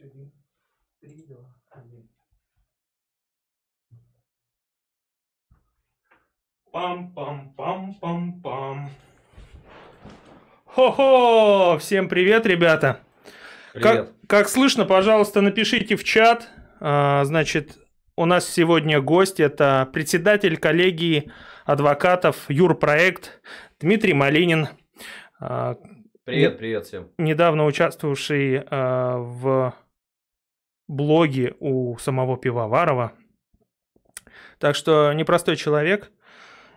Все, три, два, один. Пам-пам-пам-пам-пам. Хо-хо! Всем привет, ребята! Привет. Как, как слышно, пожалуйста, напишите в чат. А, значит, у нас сегодня гость. Это председатель коллегии адвокатов Юрпроект Дмитрий Малинин. А, Привет, привет всем. недавно участвовавший а, в блоге у самого Пивоварова. Так что непростой человек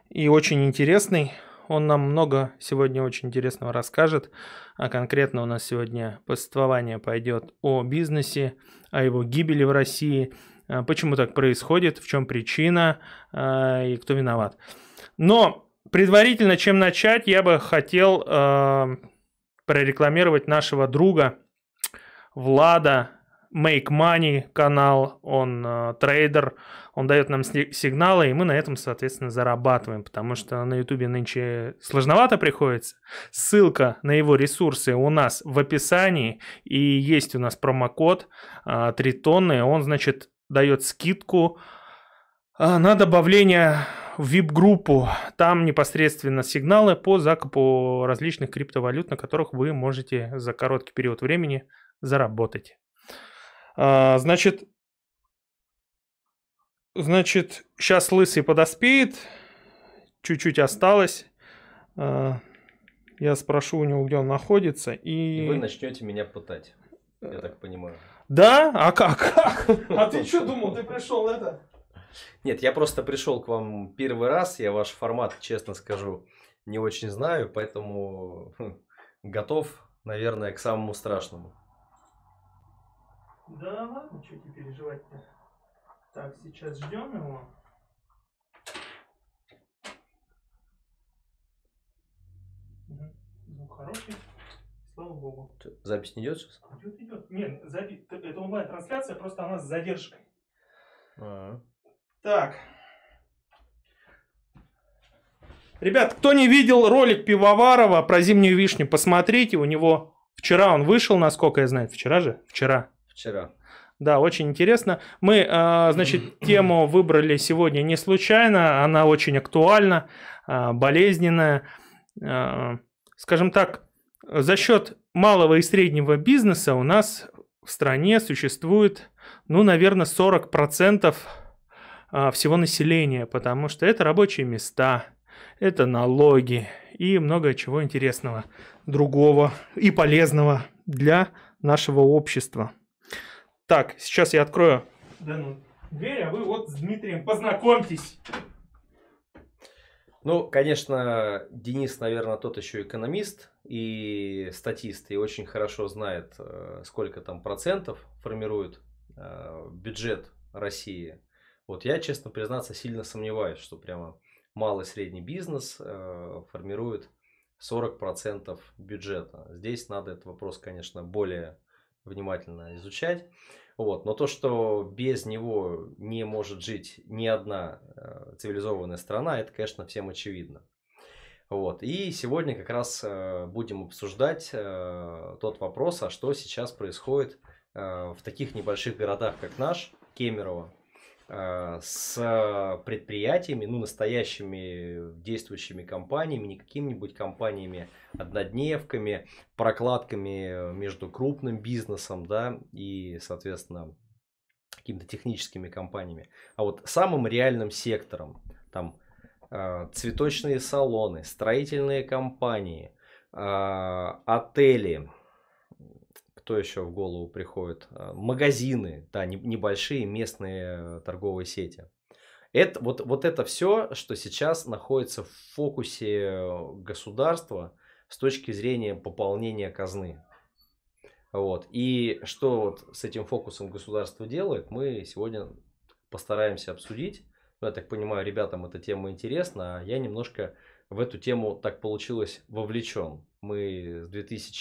и очень интересный. Он нам много сегодня очень интересного расскажет. А конкретно у нас сегодня повествование пойдет о бизнесе, о его гибели в России, а, почему так происходит, в чем причина а, и кто виноват. Но предварительно, чем начать, я бы хотел а, прорекламировать нашего друга Влада, Make Money канал, он э, трейдер, он дает нам сигналы, и мы на этом, соответственно, зарабатываем, потому что на Ютубе нынче сложновато приходится. Ссылка на его ресурсы у нас в описании, и есть у нас промокод э, 3 тонны, он, значит, дает скидку э, на добавление в VIP-группу. Там непосредственно сигналы по закупу различных криптовалют, на которых вы можете за короткий период времени заработать. А, значит, значит, сейчас лысый подоспеет, чуть-чуть осталось. А, я спрошу у него, где он находится, и... И вы начнете меня пытать, я так понимаю. Да? А как? как? А ты что думал, ты пришел это? Нет, я просто пришел к вам первый раз, я ваш формат, честно скажу, не очень знаю, поэтому хм, готов, наверное, к самому страшному. Да ладно, что тебе переживать-то. Так, сейчас ждем его. Мгм. Звук хороший. Слава богу. Запись не идет сейчас? Идет, идет. Нет, запи- т- это онлайн-трансляция, просто она с задержкой. А, Так. Ребят, кто не видел ролик Пивоварова про зимнюю вишню, посмотрите. У него вчера он вышел, насколько я знаю. Вчера же? Вчера. Вчера. Да, очень интересно. Мы, а, значит, тему выбрали сегодня не случайно. Она очень актуальна, а, болезненная. А, Скажем так, за счет малого и среднего бизнеса у нас в стране существует, ну, наверное, 40% а, всего населения, потому что это рабочие места, это налоги и много чего интересного, другого и полезного для нашего общества. Так, сейчас я открою дверь, а вы вот с Дмитрием познакомьтесь. Ну, конечно, Денис, наверное, тот еще экономист и статист, и очень хорошо знает, э, сколько там процентов формирует э, бюджет России. Вот я, честно признаться, сильно сомневаюсь, что прямо малый и средний бизнес э, формирует 40% бюджета. Здесь надо этот вопрос, конечно, более внимательно изучать. Вот. Но то, что без него не может жить ни одна э, цивилизованная страна, это, конечно, всем очевидно. Вот. И сегодня как раз э, будем обсуждать э, тот вопрос, а что сейчас происходит э, в таких небольших городах, как наш, Кемерово, с предприятиями, ну, настоящими действующими компаниями, не какими-нибудь компаниями, однодневками, прокладками между крупным бизнесом, да, и, соответственно, какими-то техническими компаниями, а вот самым реальным сектором, там, э, цветочные салоны, строительные компании, э, отели, кто еще в голову приходит, Э, магазины, да, не- небольшие местные торговые сети. Это, вот, вот это все, что сейчас находится в фокусе государства с точки зрения пополнения казны. Вот. И что вот с этим фокусом государство делает, мы сегодня постараемся обсудить. Ну, я так понимаю, ребятам эта тема интересна, а я немножко в эту тему так получилось вовлечен. Мы с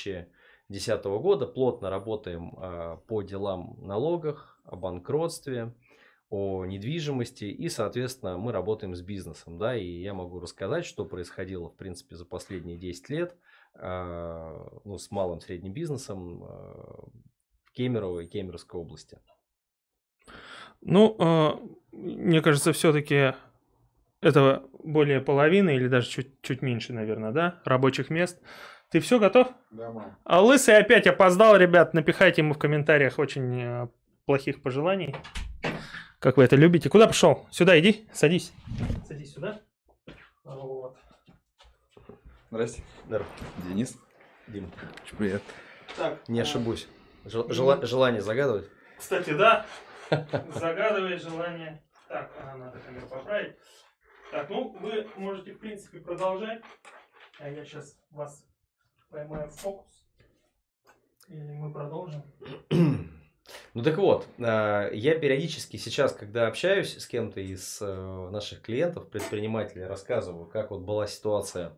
2010 года плотно работаем а, по делам налогах, о банкротстве, о недвижимости и, соответственно, мы работаем с бизнесом, да, и я могу рассказать, что происходило, в принципе, за последние 10 лет, а, ну, с малым средним бизнесом а, в Кемерово и Кемеровской области? Ну, мне кажется, все-таки этого более половины или даже чуть, чуть меньше, наверное, да, рабочих мест. Ты все готов? Да, мам. А Лысый опять опоздал, ребят. Напихайте ему в комментариях очень э, плохих пожеланий. Как вы это любите. Куда пошел? Сюда иди, садись. Садись сюда. Вот. Здрасте. Здорово. Денис. Дим, Очень приятно. Так, не а, ошибусь. Жел- жела- желание загадывать? Кстати, да. Загадывает желание. Так, а, надо камеру поправить. Так, ну, вы можете, в принципе, продолжать. А я сейчас вас поймаю фокус. И мы продолжим. Ну так вот, а, я периодически сейчас, когда общаюсь с кем-то из э, наших клиентов, предпринимателей, рассказываю, как вот была ситуация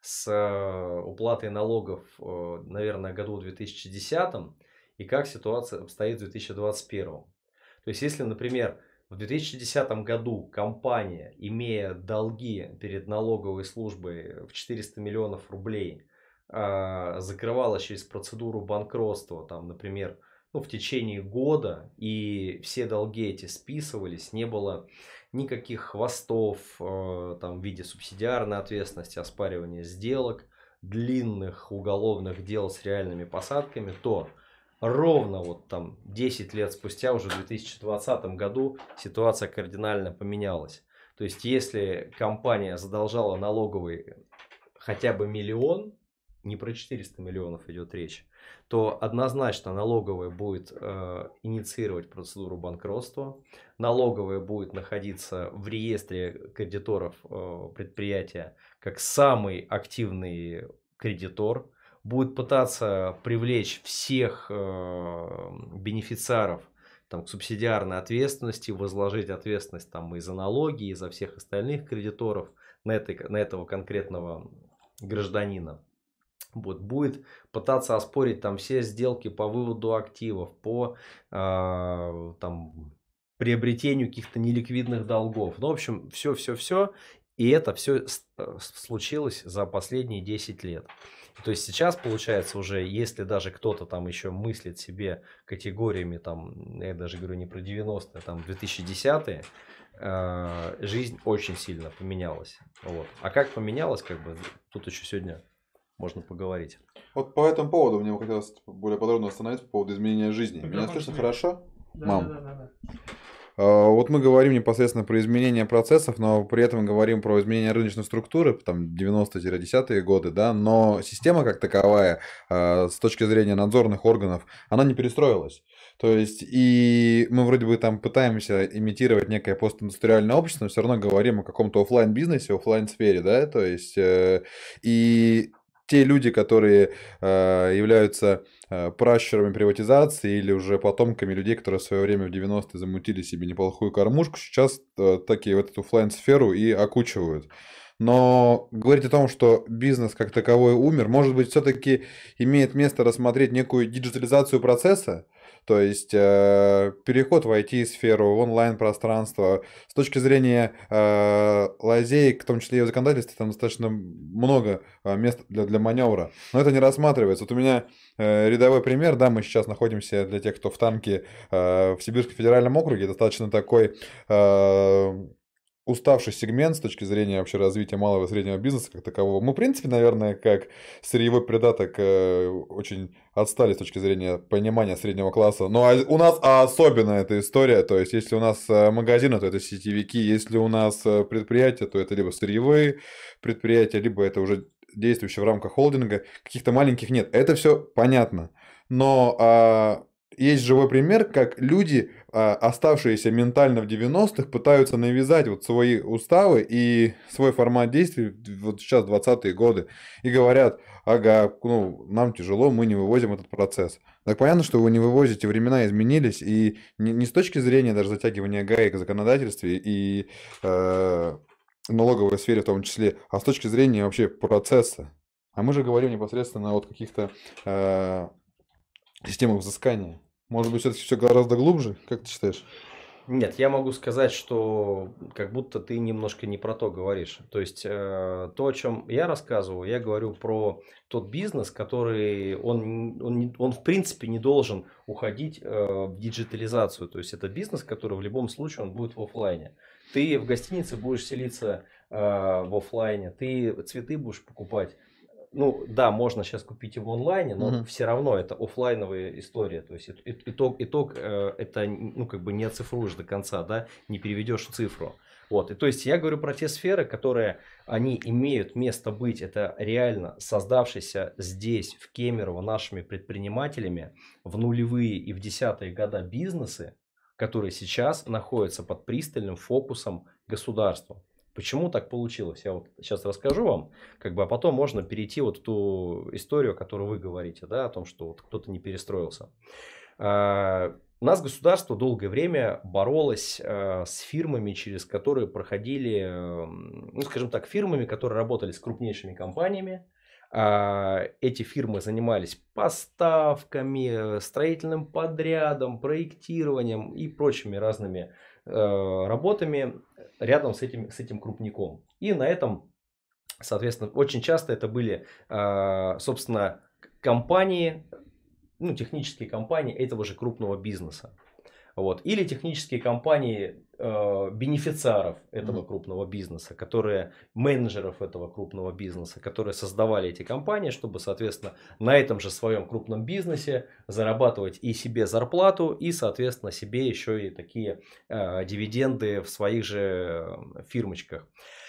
с э, уплатой налогов, э, наверное, году 2010 и как ситуация обстоит в 2021. То есть, если, например, в 2010 году компания, имея долги перед налоговой службой в 400 миллионов рублей, а, закрывала через процедуру банкротства, там, например, ну, в течение года, и все долги эти списывались, не было никаких хвостов э, там, в виде субсидиарной ответственности, оспаривания сделок, длинных уголовных дел с реальными посадками, то ровно вот там 10 лет спустя, уже в 2020 году, ситуация кардинально поменялась. То есть, если компания задолжала налоговый хотя бы миллион, не про 400 миллионов идет речь, то однозначно налоговая будет э, инициировать процедуру банкротства, налоговая будет находиться в реестре кредиторов э, предприятия как самый активный кредитор, будет пытаться привлечь всех э, бенефициаров там, к субсидиарной ответственности, возложить ответственность там, и за налоги, и за всех остальных кредиторов на, этой, на этого конкретного гражданина. Вот, будет пытаться оспорить там все сделки по выводу активов, по э, там, приобретению каких-то неликвидных долгов. Ну, в общем, все-все-все. И это все случилось за последние 10 лет. То есть сейчас получается уже, если даже кто-то там еще мыслит себе категориями, там, я даже говорю не про 90-е, там 2010-е, э, жизнь очень сильно поменялась. Вот. А как поменялась, как бы, тут еще сегодня можно поговорить. Вот по этому поводу мне бы хотелось более подробно остановиться по поводу изменения жизни. Меня слышно хорошо? Да, Мам. да, да, да. А, Вот мы говорим непосредственно про изменение процессов, но при этом говорим про изменение рыночной структуры, там 90-10-е годы, да, но система как таковая, а, с точки зрения надзорных органов, она не перестроилась. То есть, и мы вроде бы там пытаемся имитировать некое постиндустриальное общество, но все равно говорим о каком-то оффлайн бизнесе оффлайн сфере да, то есть, э, и те люди, которые э, являются э, пращурами приватизации или уже потомками людей, которые в свое время в 90-е замутили себе неплохую кормушку, сейчас э, такие вот эту оффлайн сферу и окучивают. Но говорить о том, что бизнес как таковой умер, может быть, все-таки имеет место рассмотреть некую диджитализацию процесса, то есть э, переход в IT-сферу, в онлайн-пространство. С точки зрения э, лазеек, в том числе и в законодательстве, там достаточно много э, мест для, для маневра. Но это не рассматривается. Вот у меня э, рядовой пример, да, мы сейчас находимся для тех, кто в танке э, в Сибирском федеральном округе, достаточно такой э, уставший сегмент с точки зрения вообще развития малого и среднего бизнеса как такового. Мы, в принципе, наверное, как сырьевой придаток э, очень отстали с точки зрения понимания среднего класса. Но у нас особенно эта история. То есть, если у нас э, магазины, то это сетевики. Если у нас э, предприятия, то это либо сырьевые предприятия, либо это уже действующие в рамках холдинга. Каких-то маленьких нет. Это все понятно. Но а, есть живой пример, как люди, оставшиеся ментально в 90-х, пытаются навязать вот свои уставы и свой формат действий вот сейчас 20-е годы. И говорят, ага, ну, нам тяжело, мы не вывозим этот процесс. Так понятно, что вы не вывозите, времена изменились, и не, не с точки зрения даже затягивания гаек в законодательстве и э, налоговой сфере в том числе, а с точки зрения вообще процесса. А мы же говорим непосредственно о вот каких-то э, системах взыскания. Может быть, все-таки все гораздо глубже, как ты считаешь? Нет, я могу сказать, что как будто ты немножко не про то говоришь. То есть э, то, о чем я рассказываю, я говорю про тот бизнес, который он, он, он в принципе не должен уходить э, в диджитализацию. То есть это бизнес, который в любом случае он будет в офлайне. Ты в гостинице будешь селиться э, в офлайне, ты цветы будешь покупать ну да, можно сейчас купить его в онлайне, но угу. все равно это офлайновая история. То есть итог, итог э, это ну как бы не оцифруешь до конца, да, не переведешь в цифру. Вот, и то есть я говорю про те сферы, которые они имеют место быть. Это реально создавшиеся здесь, в Кемерово, нашими предпринимателями в нулевые и в десятые года бизнесы, которые сейчас находятся под пристальным фокусом государства. Почему так получилось? Я вот сейчас расскажу вам, как бы, а потом можно перейти вот в ту историю, которую вы говорите, да, о том, что вот кто-то не перестроился. А, у нас государство долгое время боролось а, с фирмами, через которые проходили, ну, скажем так, фирмами, которые работали с крупнейшими компаниями. А, эти фирмы занимались поставками, строительным подрядом, проектированием и прочими разными Э, работами рядом с этим, с этим крупником. И на этом, соответственно, очень часто это были, э, собственно, компании, ну, технические компании этого же крупного бизнеса. Вот. Или технические компании э, бенефициаров этого mm-hmm. крупного бизнеса, которые менеджеров этого крупного бизнеса, которые создавали эти компании, чтобы, соответственно, на этом же своем крупном бизнесе зарабатывать и себе зарплату, и, соответственно, себе еще и такие э, дивиденды в своих же э, фирмочках.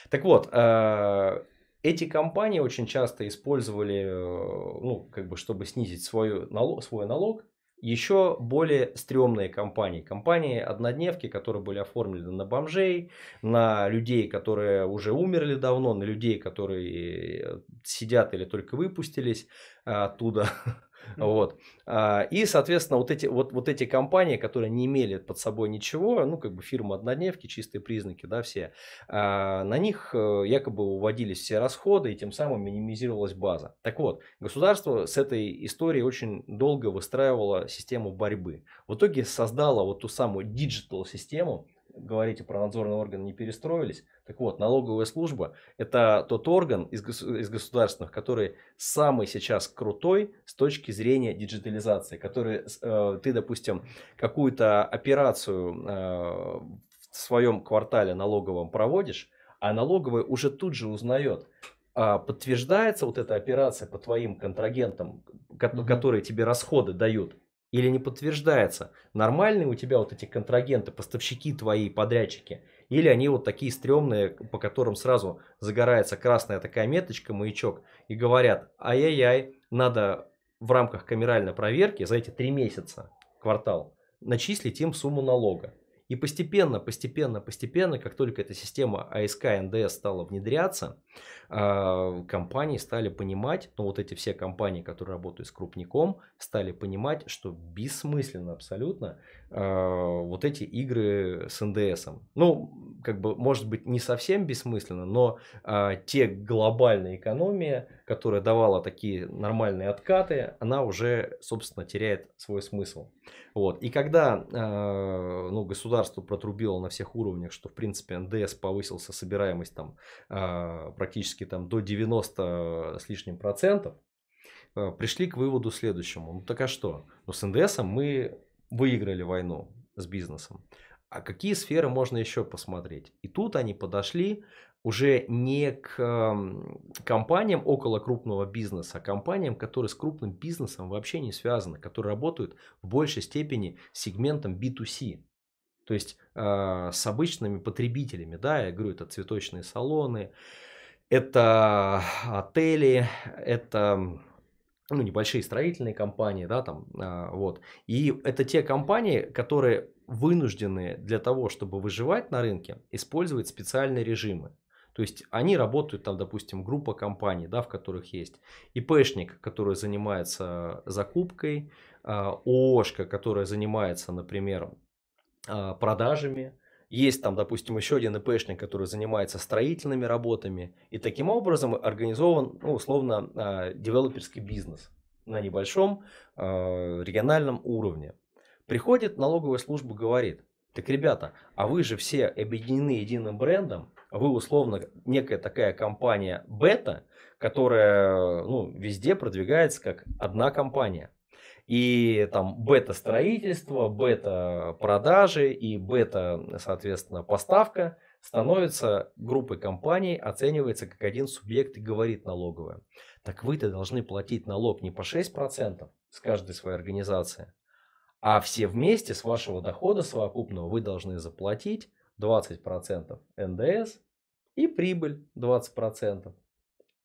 Так вот, э, эти компании очень часто использовали, э, ну, как бы, чтобы снизить свой налог, свой налог, еще более стрёмные компании. Компании однодневки, которые были оформлены на бомжей, на людей, которые уже умерли давно, на людей, которые сидят или только выпустились оттуда. Вот. А, и, соответственно, вот эти, вот, вот эти компании, которые не имели под собой ничего, ну, как бы фирма однодневки, чистые признаки, да, все, а, на них э, якобы уводились все расходы, и тем самым минимизировалась база. Так вот, государство с этой историей очень долго выстраивало систему борьбы. В итоге создало вот ту самую диджитал-систему, говорите про надзорные органы не перестроились. Так вот, налоговая служба – это тот орган из, из государственных, который самый сейчас крутой с точки зрения диджитализации, который э, ты, допустим, какую-то операцию э, в своем квартале налоговом проводишь, а налоговая уже тут же узнает, а подтверждается вот эта операция по твоим контрагентам, которые тебе расходы дают, или не подтверждается, нормальные у тебя вот эти контрагенты, поставщики твои, подрядчики, или они вот такие стрёмные, по которым сразу загорается красная такая меточка, маячок, и говорят, ай-яй-яй, надо в рамках камеральной проверки за эти три месяца, квартал, начислить им сумму налога. И постепенно, постепенно, постепенно, как только эта система АСК НДС стала внедряться, компании стали понимать, ну вот эти все компании, которые работают с крупником, стали понимать, что бессмысленно абсолютно а, вот эти игры с НДС. Ну, как бы, может быть, не совсем бессмысленно, но а, те глобальные экономии, которая давала такие нормальные откаты, она уже, собственно, теряет свой смысл. Вот. И когда э, ну, государство протрубило на всех уровнях, что, в принципе, НДС повысился, собираемость там э, практически там, до 90 с лишним процентов, э, пришли к выводу следующему. Ну так а что? Ну с НДС мы выиграли войну с бизнесом. А какие сферы можно еще посмотреть? И тут они подошли уже не к компаниям около крупного бизнеса, а компаниям, которые с крупным бизнесом вообще не связаны, которые работают в большей степени сегментом B2C. То есть э, с обычными потребителями, да, я говорю, это цветочные салоны, это отели, это ну, небольшие строительные компании, да, там, э, вот. И это те компании, которые вынуждены для того, чтобы выживать на рынке, использовать специальные режимы. То есть они работают там, допустим, группа компаний, да, в которых есть ИПшник, который занимается закупкой, а, ООшка, которая занимается, например, а, продажами, есть там, допустим, еще один ИПшник, который занимается строительными работами. И таким образом организован, ну, условно, а, девелоперский бизнес на небольшом региональном уровне. Приходит налоговая служба, говорит, Так, ребята, а вы же все объединены единым брендом, вы условно некая такая компания бета, которая ну, везде продвигается как одна компания. И там бета-строительство, бета-продажи и бета, соответственно, поставка становится группой компаний, оценивается как один субъект и говорит налоговая. Так вы-то должны платить налог не по 6% с каждой своей организации, а все вместе с вашего дохода совокупного вы должны заплатить 20% НДС и прибыль 20%.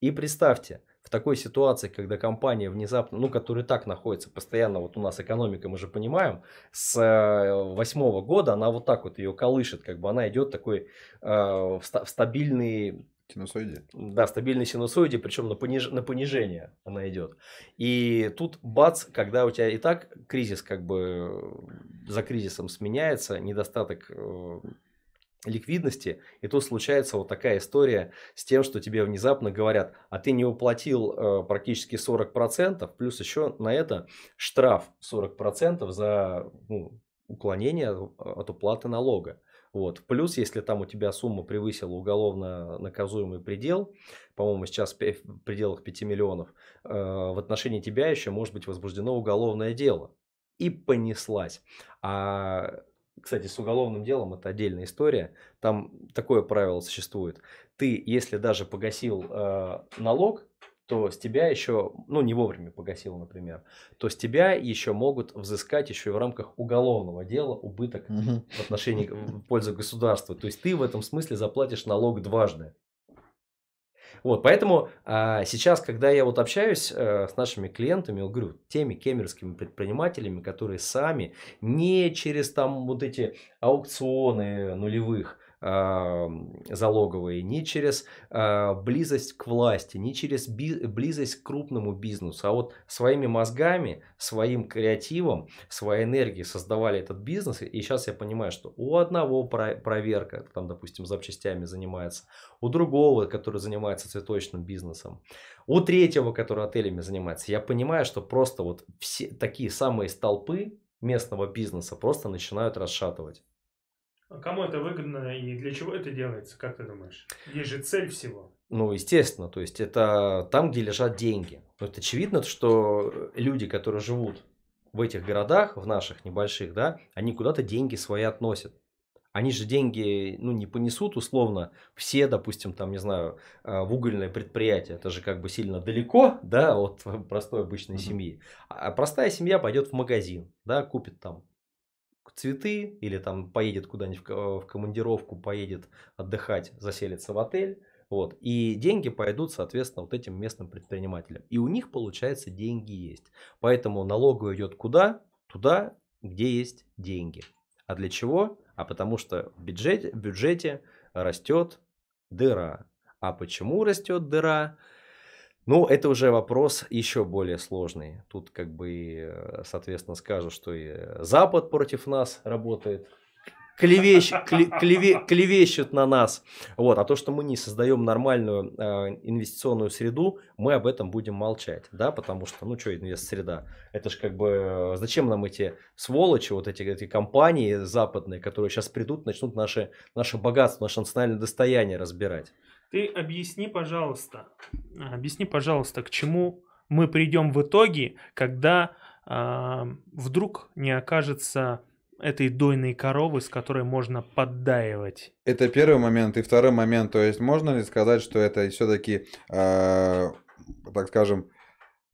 И представьте, в такой ситуации, когда компания внезапно, ну, которая так находится постоянно, вот у нас экономика, мы же понимаем, с э, восьмого года она вот так вот ее колышет, как бы она идет такой э, в, ста- в стабильный Синусоиде. да, стабильной синусоиде, причем на, пониж... на понижение она идет. И тут бац, когда у тебя и так кризис как бы за кризисом сменяется, недостаток э, ликвидности, и тут случается вот такая история с тем, что тебе внезапно говорят, а ты не уплатил э, практически 40%, плюс еще на это штраф 40% за ну, уклонение от уплаты налога. Вот. Плюс, если там у тебя сумма превысила уголовно наказуемый предел, по-моему, сейчас в пределах 5 миллионов, э, в отношении тебя еще может быть возбуждено уголовное дело. И понеслась. А кстати, с уголовным делом это отдельная история. Там такое правило существует. Ты, если даже погасил э, налог, то с тебя еще, ну не вовремя погасил, например, то с тебя еще могут взыскать еще и в рамках уголовного дела убыток Мгм. в отношении в пользу государства. То есть ты в этом смысле заплатишь налог дважды. Вот, поэтому а, сейчас, когда я вот общаюсь э, с нашими клиентами, я говорю, теми кемерскими предпринимателями, которые сами не через там вот эти аукционы нулевых а, залоговые, не через а, близость к власти, не через близость к крупному бизнесу, а вот своими мозгами, своим креативом, своей энергией создавали этот бизнес. И сейчас я понимаю, что у одного про- проверка, там, допустим, запчастями занимается, у другого, который занимается цветочным бизнесом, у третьего, который отелями занимается. Я понимаю, что просто вот все такие самые столпы местного бизнеса просто начинают расшатывать. Кому это выгодно и для чего это делается, как ты думаешь? Есть же цель всего. Ну, естественно, то есть это там, где лежат деньги. Но это очевидно, что люди, которые живут в этих городах, в наших небольших, да, они куда-то деньги свои относят. Они же деньги, ну, не понесут условно все, допустим, там, не знаю, э, в угольное предприятие. Это же как бы сильно далеко, да, от простой обычной Мгм. семьи. А простая семья пойдет в магазин, да, купит там цветы или там поедет куда-нибудь в ко- в командировку, поедет отдыхать, заселится в отель. Вот. И деньги пойдут, соответственно, вот этим местным предпринимателям. И у них, получается, деньги есть. Поэтому налоговая идет куда? Туда, где есть деньги. А для чего? А потому что в бюджете, в бюджете растет дыра. А почему растет дыра? Ну, это уже вопрос еще более сложный. Тут как бы, э, соответственно, скажу, что и Запад против нас работает. Клевещ, кле- клеве- клевещут на нас. Вот. А то, что мы не создаем нормальную э, инвестиционную среду, мы об этом будем молчать. Да? Потому что, ну что, инвест-среда? Это же как бы, э, зачем нам эти сволочи, вот эти, эти компании западные, которые сейчас придут, начнут наше, наше богатство, наше национальное достояние разбирать. Ты объясни, пожалуйста, а, объясни, пожалуйста, к чему мы придем в итоге, когда а, вдруг не окажется этой дойной коровы, с которой можно поддаивать. Это первый момент. И второй момент, то есть можно ли сказать, что это все-таки, так скажем,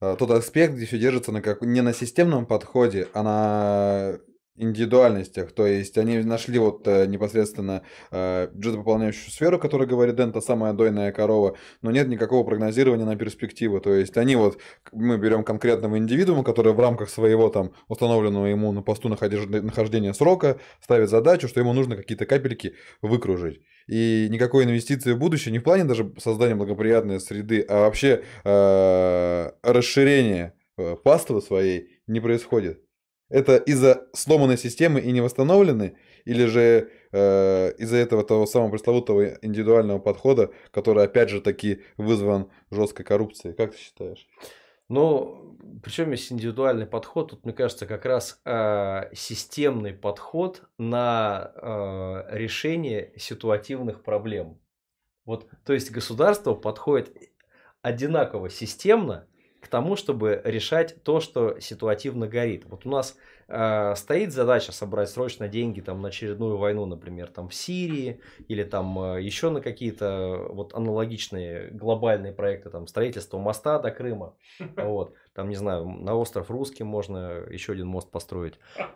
э, тот аспект, где все держится на как... не на системном подходе, а на индивидуальностях. То есть они нашли вот э, непосредственно э, бюджетопополняющую сферу, которая говорит, Дэн, та самая дойная корова, но нет никакого прогнозирования на перспективу. То есть они вот, мы берем конкретного индивидуума, который в рамках своего там установленного ему на посту нахождения срока ставит задачу, что ему нужно какие-то капельки выкружить. И никакой инвестиции в будущее, не в плане даже создания благоприятной среды, а вообще э, расширения э, паствы своей не происходит. Это из-за сломанной системы и не восстановленной, или же э, из-за этого того самого пресловутого индивидуального подхода, который опять же таки вызван жесткой коррупцией? Как ты считаешь? Ну, причем есть индивидуальный подход. Тут, мне кажется, как раз э, системный подход на э, решение ситуативных проблем. Вот, то есть государство подходит одинаково системно к тому, чтобы решать то, что ситуативно горит. Вот у нас э, стоит задача собрать срочно деньги там, на очередную войну, например, там, в Сирии или там э, еще на какие-то вот аналогичные глобальные проекты, там, строительство моста до Крыма. Вот. Там, не знаю, на остров Русский можно еще один мост построить,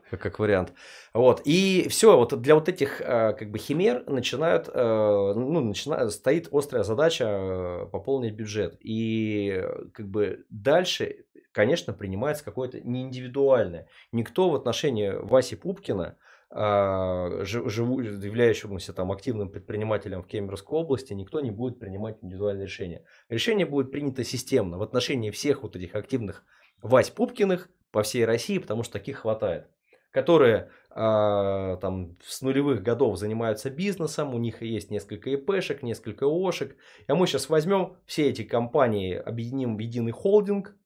как, как вариант. Вот. И все, вот для вот этих э, как бы химер начинают, э, ну, начинает, стоит острая задача э, пополнить бюджет. И как бы дальше, конечно, принимается какое-то не индивидуальное. Никто в отношении Васи Пупкина а, живу, являющемуся там активным предпринимателем в Кемеровской области, никто не будет принимать индивидуальные решения. Решение будет принято системно в отношении всех вот этих активных Вась Пупкиных по всей России, потому что таких хватает которые э, там с нулевых годов занимаются бизнесом, у них есть несколько ИПшек, несколько Ошек. А мы сейчас возьмем все эти компании, объединим в единый холдинг,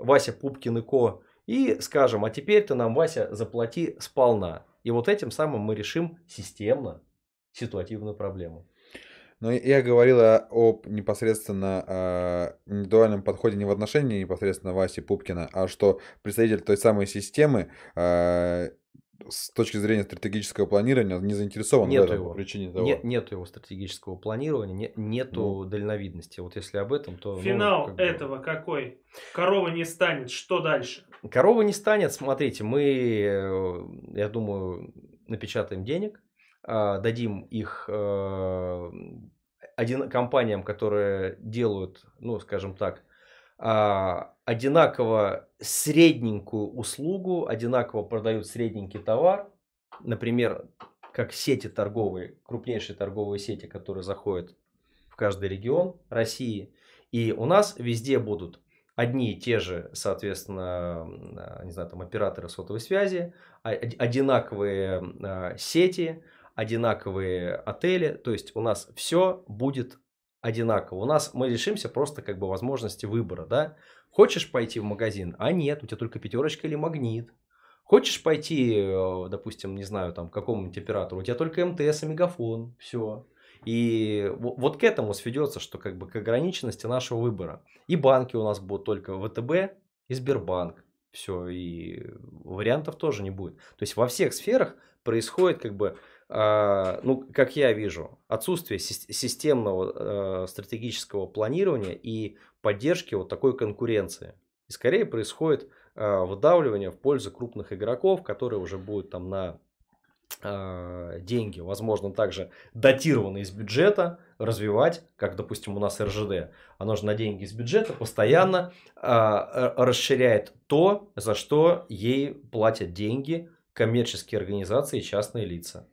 Вася Пупкин и Ко, и скажем, а теперь ты нам, Вася, заплати сполна. И вот этим самым мы решим системно ситуативную проблему. Но я говорил о непосредственно о индивидуальном подходе не в отношении непосредственно Васи Пупкина, а что представитель той самой системы э, с точки зрения стратегического планирования не заинтересован нету в этом его. по причине того. Нет, нету его стратегического планирования, не, нету ну. дальновидности. Вот если об этом, то... Ну, Финал ну, как этого бы... какой? Корова не станет, что дальше? Корова не станет, смотрите, мы, э, я думаю, напечатаем денег, а, дадим их э, один, компаниям, которые делают, ну, скажем так, а, одинаково средненькую услугу, одинаково продают средненький товар, например, как сети торговые, крупнейшие торговые сети, которые заходят в каждый регион России. И у нас везде будут одни и те же, соответственно, а, не знаю, там операторы сотовой связи, а, одинаковые сети, одинаковые отели. То есть у нас все будет одинаково. У нас мы лишимся просто как бы возможности выбора, да. Хочешь пойти в магазин, а нет, у тебя только пятерочка или магнит. Хочешь пойти, э, допустим, не знаю, там, к какому-нибудь оператору, у тебя только МТС и Мегафон, все. И вот к этому сведется, что как бы к ограниченности нашего выбора. И банки у нас будут только ВТБ и Сбербанк. Все, и вариантов тоже не будет. То есть во всех сферах происходит как бы ну, как я вижу, отсутствие системного э, стратегического планирования и поддержки вот такой конкуренции. И скорее происходит э, выдавливание в пользу крупных игроков, которые уже будут там на э, деньги, возможно, также датированные из бюджета, развивать, как, допустим, у нас РЖД. Оно же на деньги из бюджета постоянно расширяет то, за что ей платят деньги коммерческие организации и частные лица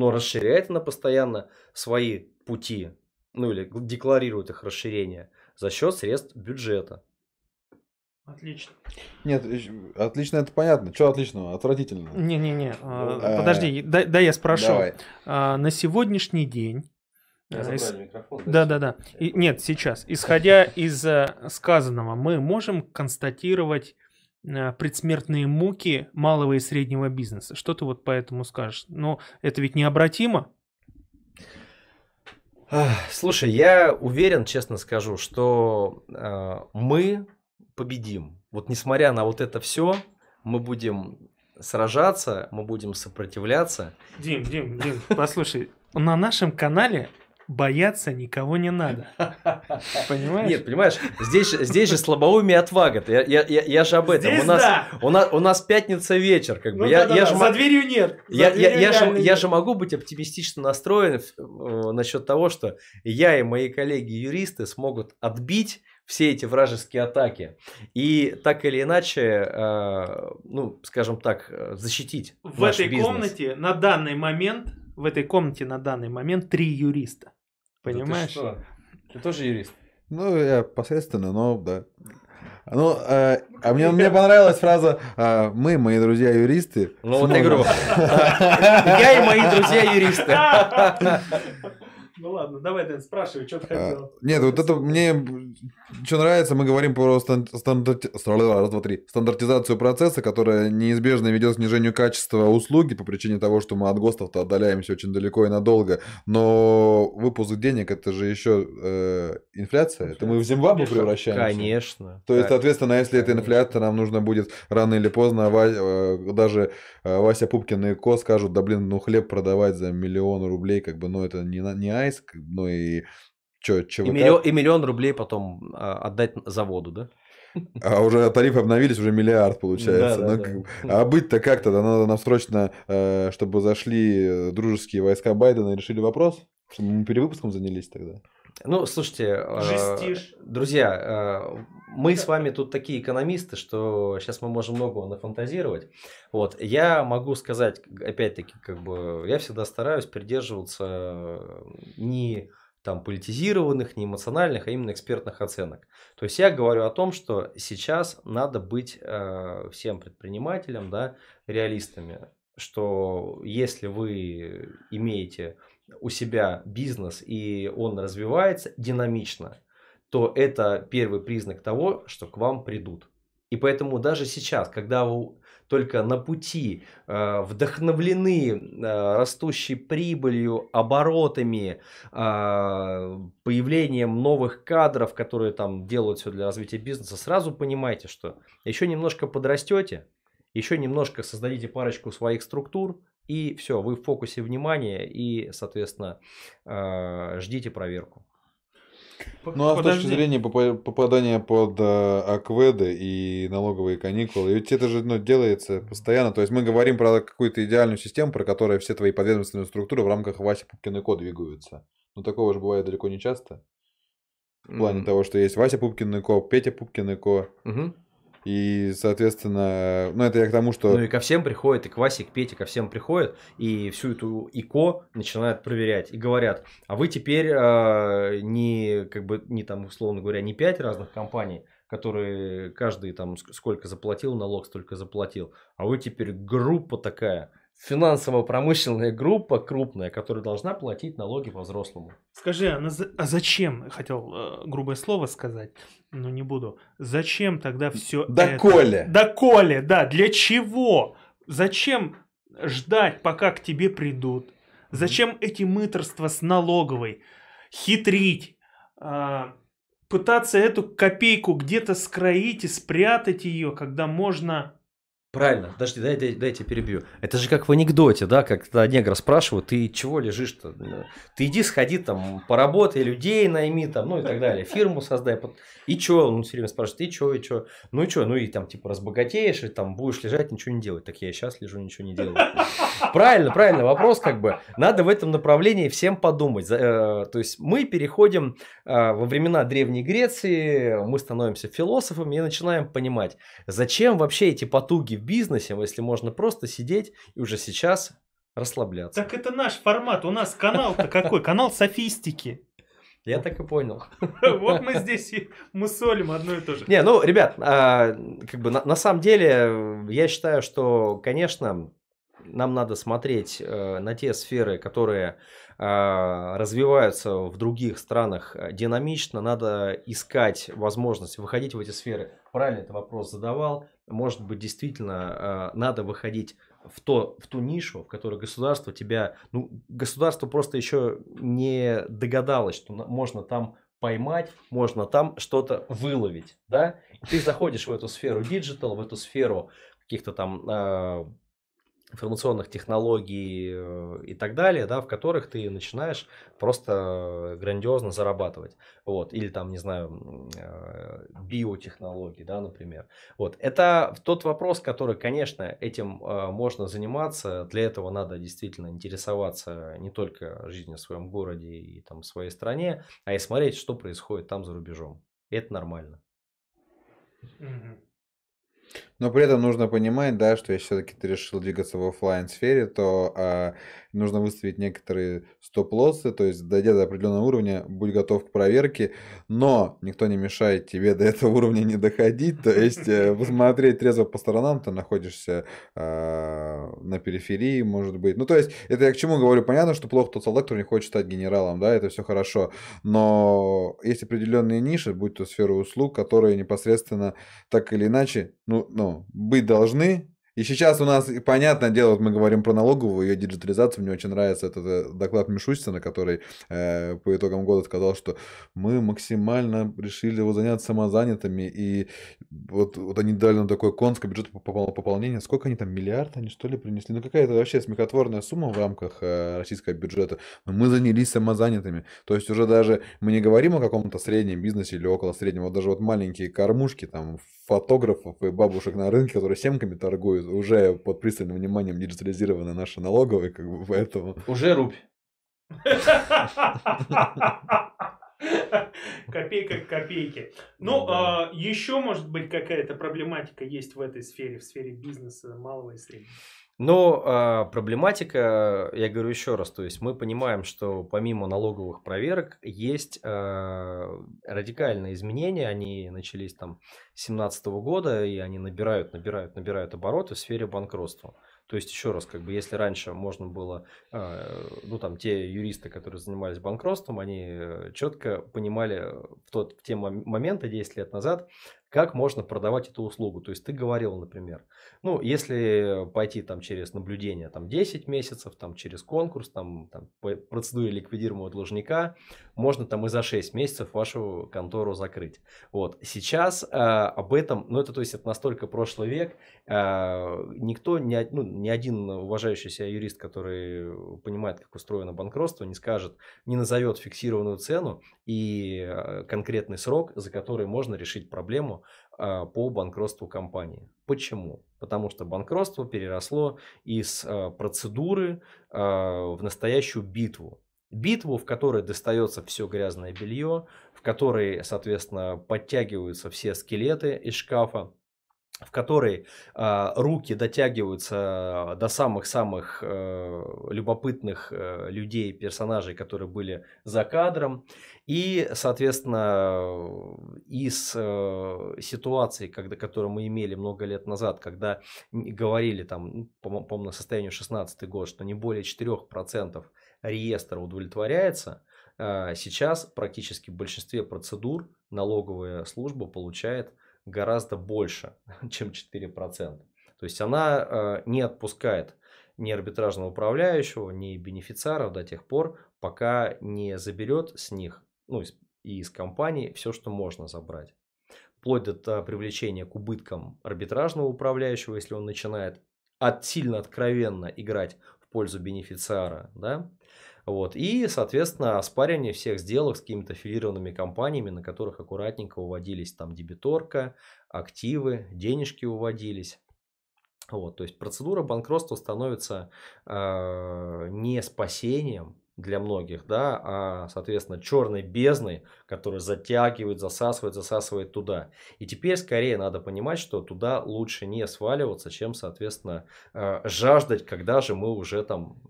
но расширяет она постоянно свои пути, ну или декларирует их расширение за счет средств бюджета. Отлично. Нет, отлично, это понятно. Что отличного? Отвратительно. Не-не-не, а, подожди, дай, дай я спрошу. Давай. А, на сегодняшний день... Я э, из... микрофон. Да, да, да. И, нет, сейчас. Исходя из э, сказанного, мы можем констатировать Э, предсмертные муки малого и среднего бизнеса. Что ты вот по этому скажешь? Ну, это ведь необратимо. Слушай, я уверен, честно скажу, что э, мы победим. Вот несмотря на вот это все, мы будем сражаться, мы будем сопротивляться. Дим, Дим, Дим, послушай, на нашем канале бояться никого не надо. Понимаешь? Нет, понимаешь, здесь, здесь же слабоумие отвага. Я, я, я, я же об этом. Здесь у, нас, да. у, нас, у нас пятница вечер. Как бы. Ну, я, да, я да, же, за дверью нет. За я, дверью я, я, же, нет. я же могу быть оптимистично настроен э, насчет того, что я и мои коллеги-юристы смогут отбить все эти вражеские атаки и так или иначе, э, ну, скажем так, э, защитить. В этой бизнес. комнате на данный момент, в этой комнате на данный момент три юриста. Понимаешь? Да ты, ты тоже юрист? Ну, я посредственно, но да. Ну, э, а мне, мне понравилась фраза э, «Мы, мои друзья юристы». Ну, вот я говорю, я и мои друзья юристы. Ну ладно, давай, Дэн, спрашивай, что ты А, хотел. Нет, вот это мне что нравится, мы говорим про стан- стандарти- раз, два, три. стандартизацию процесса, которая неизбежно ведет к снижению качества услуги по причине того, что мы от ГОСТов-то отдаляемся очень далеко и надолго. Но выпуск денег это же еще э, инфляция. Это мы в Зимбабве превращаемся. Конечно. То есть, соответственно, если это инфляция, нам нужно будет рано или поздно Ва- э, даже э, Вася Пупкин и Ко скажут, да блин, ну хлеб продавать за миллион рублей, как бы, ну это не, на- не айс, как бы, ну и чё, ЧВК. И миллион, и миллион рублей потом а, отдать заводу, да? А уже тарифы обновились, уже миллиард получается. Да, да, Ну, да. как А быть-то как-то, да, надо нам срочно, э, чтобы зашли э, дружеские войска Байдена и решили вопрос, чтобы мы перевыпуском занялись тогда. Ну, слушайте, э, Жестишь. друзья, э, мы с вами тут такие экономисты, что сейчас мы можем многого нафантазировать. Вот, я могу сказать, опять-таки, как бы, я всегда стараюсь придерживаться э, не там политизированных, не эмоциональных, а именно экспертных оценок. То есть я говорю о том, что сейчас надо быть э, всем предпринимателям, да, реалистами, что если вы имеете у себя бизнес и он развивается динамично, то это первый признак того, что к вам придут. И поэтому даже сейчас, когда вы только на пути э, вдохновлены э, растущей прибылью, оборотами, э, появлением новых кадров, которые там делают все для развития бизнеса, сразу понимайте, что еще немножко подрастете, еще немножко создадите парочку своих структур, и все, вы в фокусе внимания, и, соответственно, э, ждите проверку. Ну а с точки зрения попа- попадания под э, ОКВЭДы и налоговые каникулы, ведь это же ну, делается постоянно. То есть мы говорим про какую-то идеальную систему, про которую все твои подведомственные структуры в рамках Вася Пупкин и Ко двигаются. Но такого же бывает далеко не часто. В плане М, того, что есть Вася Пупкин и Ко, Петя Пупкин и Ко. мгм. И, соответственно, ну это я к тому, что... Ну и ко всем приходит, и к Васе, и к Пете, ко всем приходит, и всю эту и Ко начинают проверять. И говорят, а вы теперь э, не, как бы, не там, условно говоря, не пять разных компаний, которые каждый там ск- сколько заплатил налог, столько заплатил, а вы теперь группа такая, финансово-промышленная группа крупная, которая должна платить налоги по-взрослому. Скажи, а, на а зачем, хотел э, грубое слово сказать, но не буду. Зачем тогда все Доколе? Доколе, да. Для чего? Зачем ждать, пока к тебе придут? Зачем эти мыторства с налоговой? Хитрить? а, пытаться эту копейку где-то скроить и спрятать ее, когда можно... Правильно, подожди, дай, дай, дайте перебью. Это же как в анекдоте, да, когда негра спрашивают, ты чего лежишь-то? Ты иди сходи там, поработай, людей найми там, ну и так далее, фирму создай. И чё? Он все время спрашивает, и чё, и чё? Ну и чё? Ну и там типа разбогатеешь, и там будешь лежать, ничего не делать. Так я сейчас лежу, ничего не делаю. Правильно, правильно, вопрос как бы. Надо в этом направлении всем подумать. Э, То есть мы переходим э, во времена Древней Греции, мы становимся философами и начинаем понимать, Зачем вообще эти потуги в бизнесе, если можно просто сидеть и уже сейчас расслабляться? Так это наш формат. У нас канал-то какой? Канал софистики. Я так и понял. Вот мы здесь и мусолим одно и то же. Не, ну, ребят, а, как бы на, самом деле, я считаю, что, конечно, нам надо смотреть э, на те сферы, которые а, развиваются в других странах э, динамично, надо искать возможность выходить в эти сферы. Правильно ты вопрос задавал. Может быть, действительно, э, надо выходить в, то, в ту нишу, в которой государство тебя... Ну, государство просто еще не догадалось, что можно там поймать, можно там что-то выловить, да? И ты заходишь в эту сферу digital, в эту сферу каких-то там э, информационных технологий э, и так далее, да, в которых ты начинаешь просто грандиозно зарабатывать. Вот. Или там, не знаю, э, биотехнологии, да, например. Вот. Это тот вопрос, который, конечно, этим э, можно заниматься. Для этого надо действительно интересоваться не только жизнью в своем городе и там, своей стране, а и смотреть, что происходит там за рубежом. И это нормально. Мгм. Но при этом нужно понимать, да, что если все-таки ты решил двигаться в оффлайн сфере, то а, нужно выставить некоторые стоп-лоссы, то есть дойдя до определенного уровня, будь готов к проверке, но никто не мешает тебе до этого уровня не доходить, то есть э, посмотреть трезво по сторонам, ты находишься а, на периферии, может быть. Ну, то есть, это я к чему говорю? Понятно, что плохо тот солдат, который не хочет стать генералом, да, это все хорошо. Но есть определенные ниши, будь то сфера услуг, которые непосредственно так или иначе, ну, ну быть должны, и сейчас у нас, понятное дело, вот мы говорим про налоговую, ее диджитализацию, мне очень нравится этот э, доклад Мишустина, который э, по итогам года сказал, что мы максимально решили его заняться самозанятыми, и вот, вот они дали нам такой конский бюджет пополнения, сколько они там, миллиард они что ли принесли? Ну какая-то вообще смехотворная сумма в рамках э, российского бюджета, но мы занялись самозанятыми, то есть уже даже мы не говорим о каком-то среднем бизнесе или около среднего, вот даже вот маленькие кормушки, там, фотографов и бабушек на рынке, которые семками торгуют, уже под пристальным вниманием диджитализированы наши налоговые, как бы, поэтому... Уже рубь. Копейка к копейке. Ну, да. а, еще, может быть, какая-то проблематика есть в этой сфере, в сфере бизнеса малого и среднего? Но а, проблематика, я говорю еще раз, то есть мы понимаем, что помимо налоговых проверок есть а, радикальные изменения, они начались там с 2017 года, и они набирают, набирают, набирают обороты в сфере банкротства. То есть, еще раз, как бы, если раньше можно было, э, ну, там, те юристы, которые занимались банкротством, они э, четко понимали в, тот, в те моменты, 10 лет назад, как можно продавать эту услугу. То есть ты говорил, например, ну, если пойти там через наблюдение там 10 месяцев, там через конкурс, там, там по процедуре ликвидируемого должника, можно там и за 6 месяцев вашу контору закрыть. Вот. Сейчас э, об этом, ну, это то есть это настолько прошлый век, э, никто, ни, ну, ни один уважающийся юрист, который понимает, как устроено банкротство, не скажет, не назовет фиксированную цену и э, конкретный срок, за который можно решить проблему а, по банкротству компании. Почему? Потому что банкротство переросло из а, процедуры а, в настоящую битву. Битву, в которой достается все грязное белье, в которой, соответственно, подтягиваются все скелеты из шкафа, в которой э, руки дотягиваются до самых-самых э, любопытных э, людей, персонажей, которые были за кадром. И, соответственно, из э, ситуации, когда, которую мы имели много лет назад, когда говорили, там, по-моему, по на состоянию 16 год, что не более 4% реестра удовлетворяется, э, сейчас практически в большинстве процедур налоговая служба получает гораздо больше, чем 4%. То есть она э, не отпускает ни арбитражного управляющего, ни бенефициаров до тех пор, пока не заберет с них, ну и из компании все, что можно забрать. Вплоть до привлечения к убыткам арбитражного управляющего, если он начинает от, сильно откровенно играть в пользу бенефициара, да, вот. И, соответственно, оспаривание всех сделок с какими-то аффилированными компаниями, на которых аккуратненько уводились там дебиторка, активы, денежки уводились. Вот, то есть процедура банкротства становится э, не спасением для многих, да, а, соответственно, черной бездной, которая затягивает, засасывает, засасывает туда. И теперь скорее надо понимать, что туда лучше не сваливаться, чем, соответственно, э, жаждать, когда же мы уже там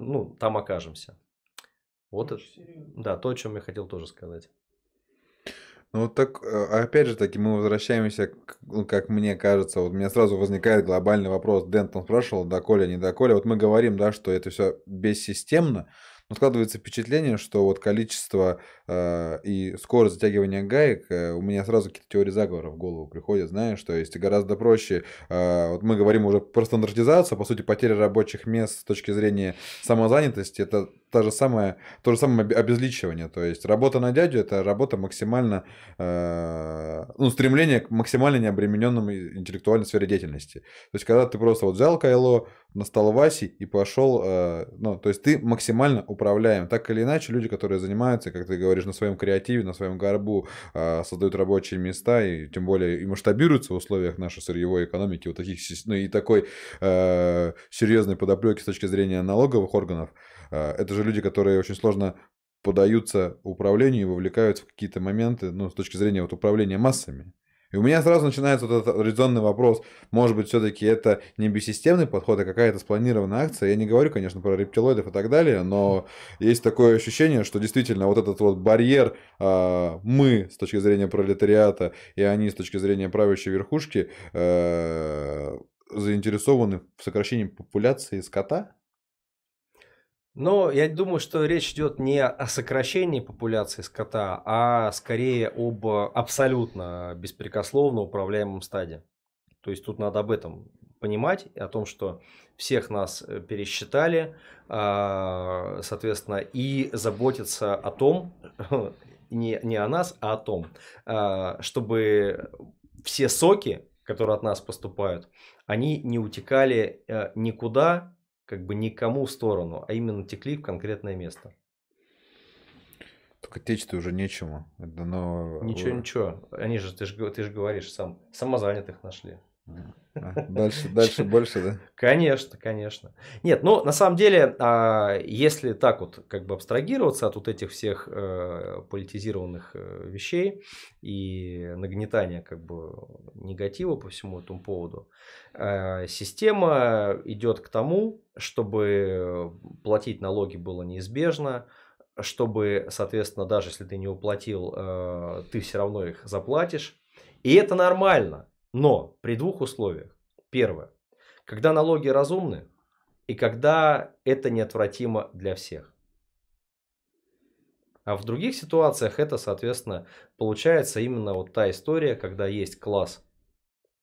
ну, там окажемся. Вот это, да, то, о чем я хотел тоже сказать. Ну вот так, э, опять же таки, мы возвращаемся, к, ну, как мне кажется, вот у меня сразу возникает глобальный вопрос. Дэн там спрашивал, доколе, не доколе. Вот мы говорим, да, что это все бессистемно, но складывается впечатление, что вот количество э, и скорость затягивания гаек, э, у меня сразу какие-то теории заговора в голову приходят, знаешь, то есть гораздо проще, э, вот мы говорим уже про стандартизацию, по сути, потеря рабочих мест с точки зрения самозанятости, это та же самая, то же самое обезличивание. То есть работа на дядю это работа максимально, э, ну, стремление к максимально необремененному интеллектуальной сфере деятельности. То есть, когда ты просто вот взял кайло, настал Васи и пошел, э, ну, то есть ты максимально управляем. Так или иначе, люди, которые занимаются, как ты говоришь, на своем креативе, на своем горбу, э, создают рабочие места и тем более и масштабируются в условиях нашей сырьевой экономики, вот таких, ну, и такой э, серьезной подоплеки с точки зрения налоговых органов, это же люди, которые очень сложно подаются управлению и вовлекаются в какие-то моменты, ну, с точки зрения вот управления массами. И у меня сразу начинается вот этот резонный вопрос, может быть, все-таки это не бессистемный подход, а какая-то спланированная акция. Я не говорю, конечно, про рептилоидов и так далее, но есть такое ощущение, что действительно вот этот вот барьер э, мы с точки зрения пролетариата и они с точки зрения правящей верхушки э, заинтересованы в сокращении популяции скота? Но я думаю, что речь идет не о сокращении популяции скота, а скорее об абсолютно беспрекословно управляемом стаде. То есть тут надо об этом понимать, о том, что всех нас э, пересчитали, а, соответственно, и заботиться о том, не, не о нас, а о том, а, чтобы все соки, которые от нас поступают, они не утекали э, никуда, как бы никому в сторону, а именно текли в конкретное место. Только течь-то уже нечему. Это, но... Ничего, ничего. Они же, ты же, ты же говоришь сам, самозанятых нашли. А, дальше, дальше больше, да? Конечно, конечно. Нет, ну на самом деле, а, если так вот как бы абстрагироваться от вот этих всех э, политизированных э, вещей и нагнетания как бы негатива по всему этому поводу, э, система идет к тому, чтобы платить налоги было неизбежно, чтобы, соответственно, даже если ты не уплатил, ты все равно их заплатишь. И это нормально. Но при двух условиях. Первое. Когда налоги разумны и когда это неотвратимо для всех. А в других ситуациях это, соответственно, получается именно вот та история, когда есть класс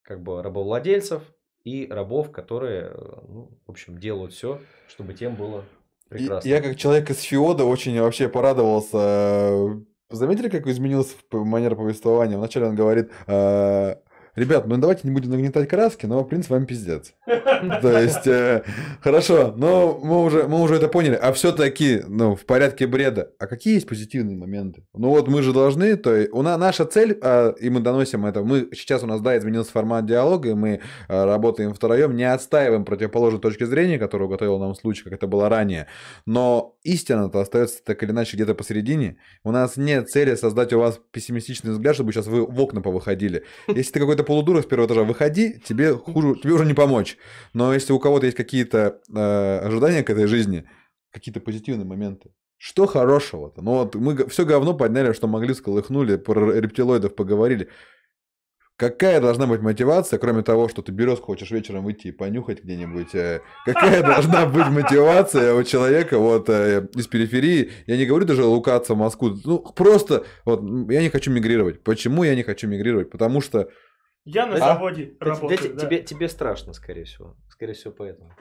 как бы рабовладельцев и рабов, которые, ну, в общем, делают все, чтобы тем было прекрасно. Я как человек из Феода очень вообще порадовался. Заметили, как изменилась манера повествования? Вначале он говорит, «А, ребят, ну давайте не будем нагнетать краски, но, в принципе, вам пиздец. То есть, э, хорошо, но мы уже, мы уже это поняли. А все-таки, ну, в порядке бреда, а какие есть позитивные моменты? Ну вот мы же должны, то есть, у нас наша цель, а, и мы доносим это, мы сейчас у нас, да, изменился формат диалога, и мы а, работаем втроем, не отстаиваем противоположной точки зрения, которую готовил нам случай, как это было ранее, но истина-то остается так или иначе где-то посередине. У нас нет цели создать у вас пессимистичный взгляд, чтобы сейчас вы в окна повыходили. Если ты какой-то полудура с первого этажа, выходи, тебе хуже, тебе уже не помочь. Но если у кого-то есть какие-то э, ожидания к этой жизни, какие-то позитивные моменты, что хорошего-то? Ну вот мы все говно подняли, что могли, сколыхнули, про рептилоидов поговорили. Какая должна быть мотивация, кроме того, что ты березку хочешь вечером выйти и понюхать где-нибудь? Э, какая должна быть мотивация у человека вот э, из периферии? Я не говорю даже лукаться в Москву. Ну, просто вот я не хочу мигрировать. Почему я не хочу мигрировать? Потому что я на а? заводе а? работаю. Тебе, да. тебе, тебе страшно, скорее всего. Скорее всего, поэтому.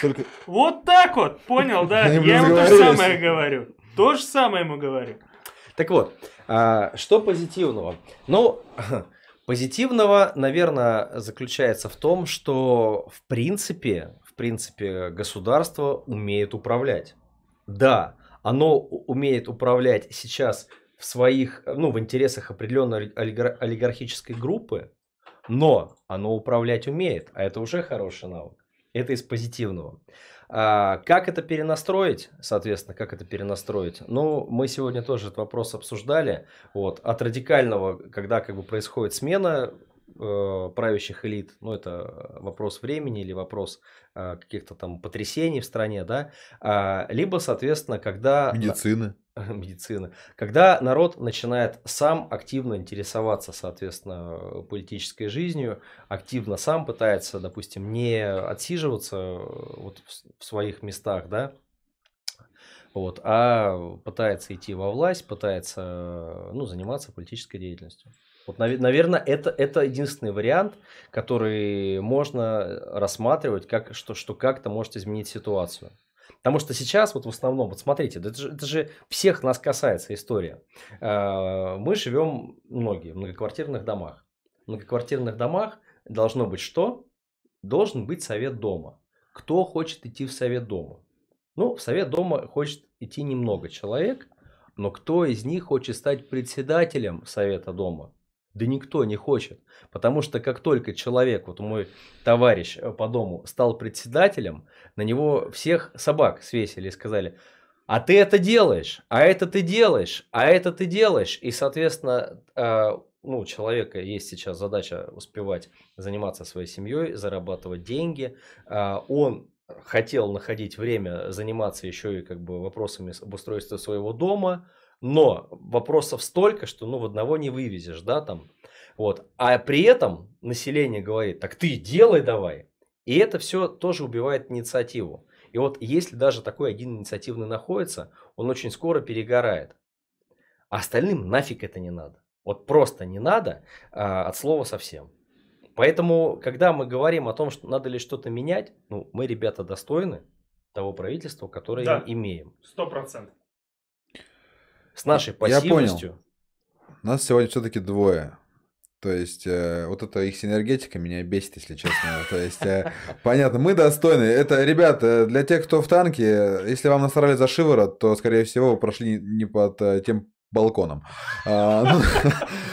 Только... Вот так вот, понял, да? Я ему то же самое говорю. То же самое ему говорю. Так вот, а, что позитивного? Ну, позитивного, наверное, заключается в том, что в принципе, в принципе, государство умеет управлять. Да, оно умеет управлять сейчас в своих, ну, в интересах определенной олигархической группы, но оно управлять умеет, а это уже хороший навык. Это из позитивного. А, как это перенастроить, соответственно, как это перенастроить? Ну, мы сегодня тоже этот вопрос обсуждали. Вот, от радикального, когда как бы происходит смена э, правящих элит, ну, это вопрос времени или вопрос э, каких-то там потрясений в стране, да, а, либо, соответственно, когда... Медицины. медицины. Когда народ начинает сам активно интересоваться, соответственно, политической жизнью, активно сам пытается, допустим, не отсиживаться э, вот в своих местах, да, вот, а пытается идти во власть, пытается ну, заниматься политической деятельностью. Вот, наверное, это, это единственный вариант, который можно рассматривать, как, что, что как-то может изменить ситуацию. Потому что сейчас, вот в основном, вот смотрите, это же, это же всех нас касается история. А, мы живем многие в многоквартирных домах. В многоквартирных домах должно быть что? Должен быть совет дома. Кто хочет идти в совет дома? Ну, в совет дома хочет идти немного человек, но кто из них хочет стать председателем совета дома? Да никто не хочет. Потому что как только человек, вот мой товарищ э, по дому, стал председателем, на него всех собак свесили и сказали, а ты это делаешь, а это ты делаешь, а это ты делаешь. И, соответственно, э, ну, у человека есть сейчас задача успевать заниматься своей семьей, зарабатывать деньги. Э, он хотел находить время заниматься еще и как бы вопросами обустройства своего дома, но вопросов столько, что ну в одного не вывезешь, да, там. Вот. А при этом население говорит, так ты делай давай. И это все тоже убивает инициативу. И вот если даже такой один инициативный находится, он очень скоро перегорает. А остальным нафиг это не надо. Вот просто не надо а, от слова совсем. Поэтому, когда мы говорим о том, что надо ли что-то менять, ну, мы, ребята, достойны того правительства, которое да, имеем. Сто процентов. С нашей пассивностью. Я понял. Нас сегодня все-таки двое. То есть, э, вот эта их синергетика меня бесит, если честно. То есть, э, понятно, мы достойны. Это, ребята, для тех, кто в танке, если вам насрали за шиворот, то, скорее всего, вы прошли не под э, тем балконом. А,